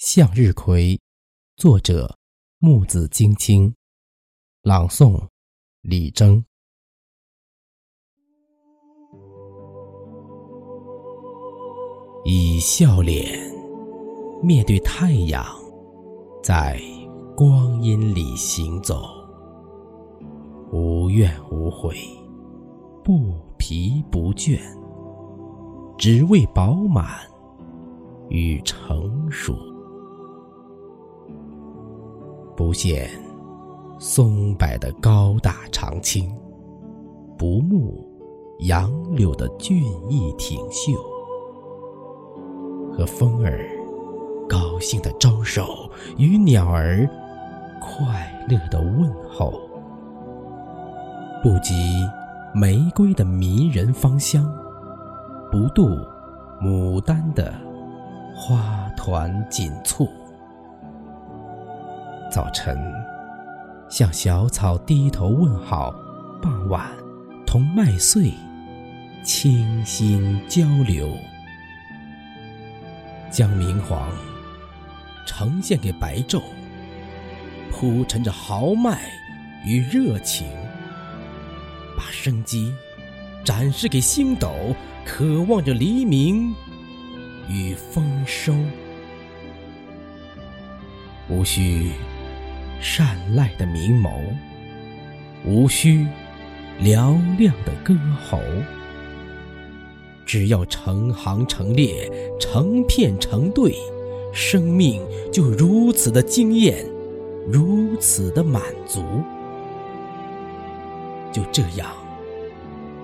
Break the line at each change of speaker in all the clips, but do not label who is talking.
向日葵，作者木子晶晶，朗诵李征。以笑脸面对太阳，在光阴里行走，无怨无悔，不疲不倦，只为饱满与成熟。不见松柏的高大长青，不慕杨柳的俊逸挺秀，和风儿高兴的招手，与鸟儿快乐的问候，不及玫瑰的迷人芳香，不度牡丹的花团锦簇。早晨，向小草低头问好；傍晚，同麦穗倾心交流。将明黄呈现给白昼，铺陈着豪迈与热情，把生机展示给星斗，渴望着黎明与丰收。无需。善赖的明眸，无需嘹亮的歌喉，只要成行成列，成片成对，生命就如此的惊艳，如此的满足。就这样，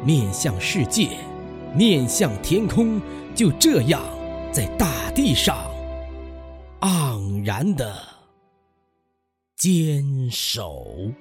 面向世界，面向天空，就这样在大地上盎然的。坚守。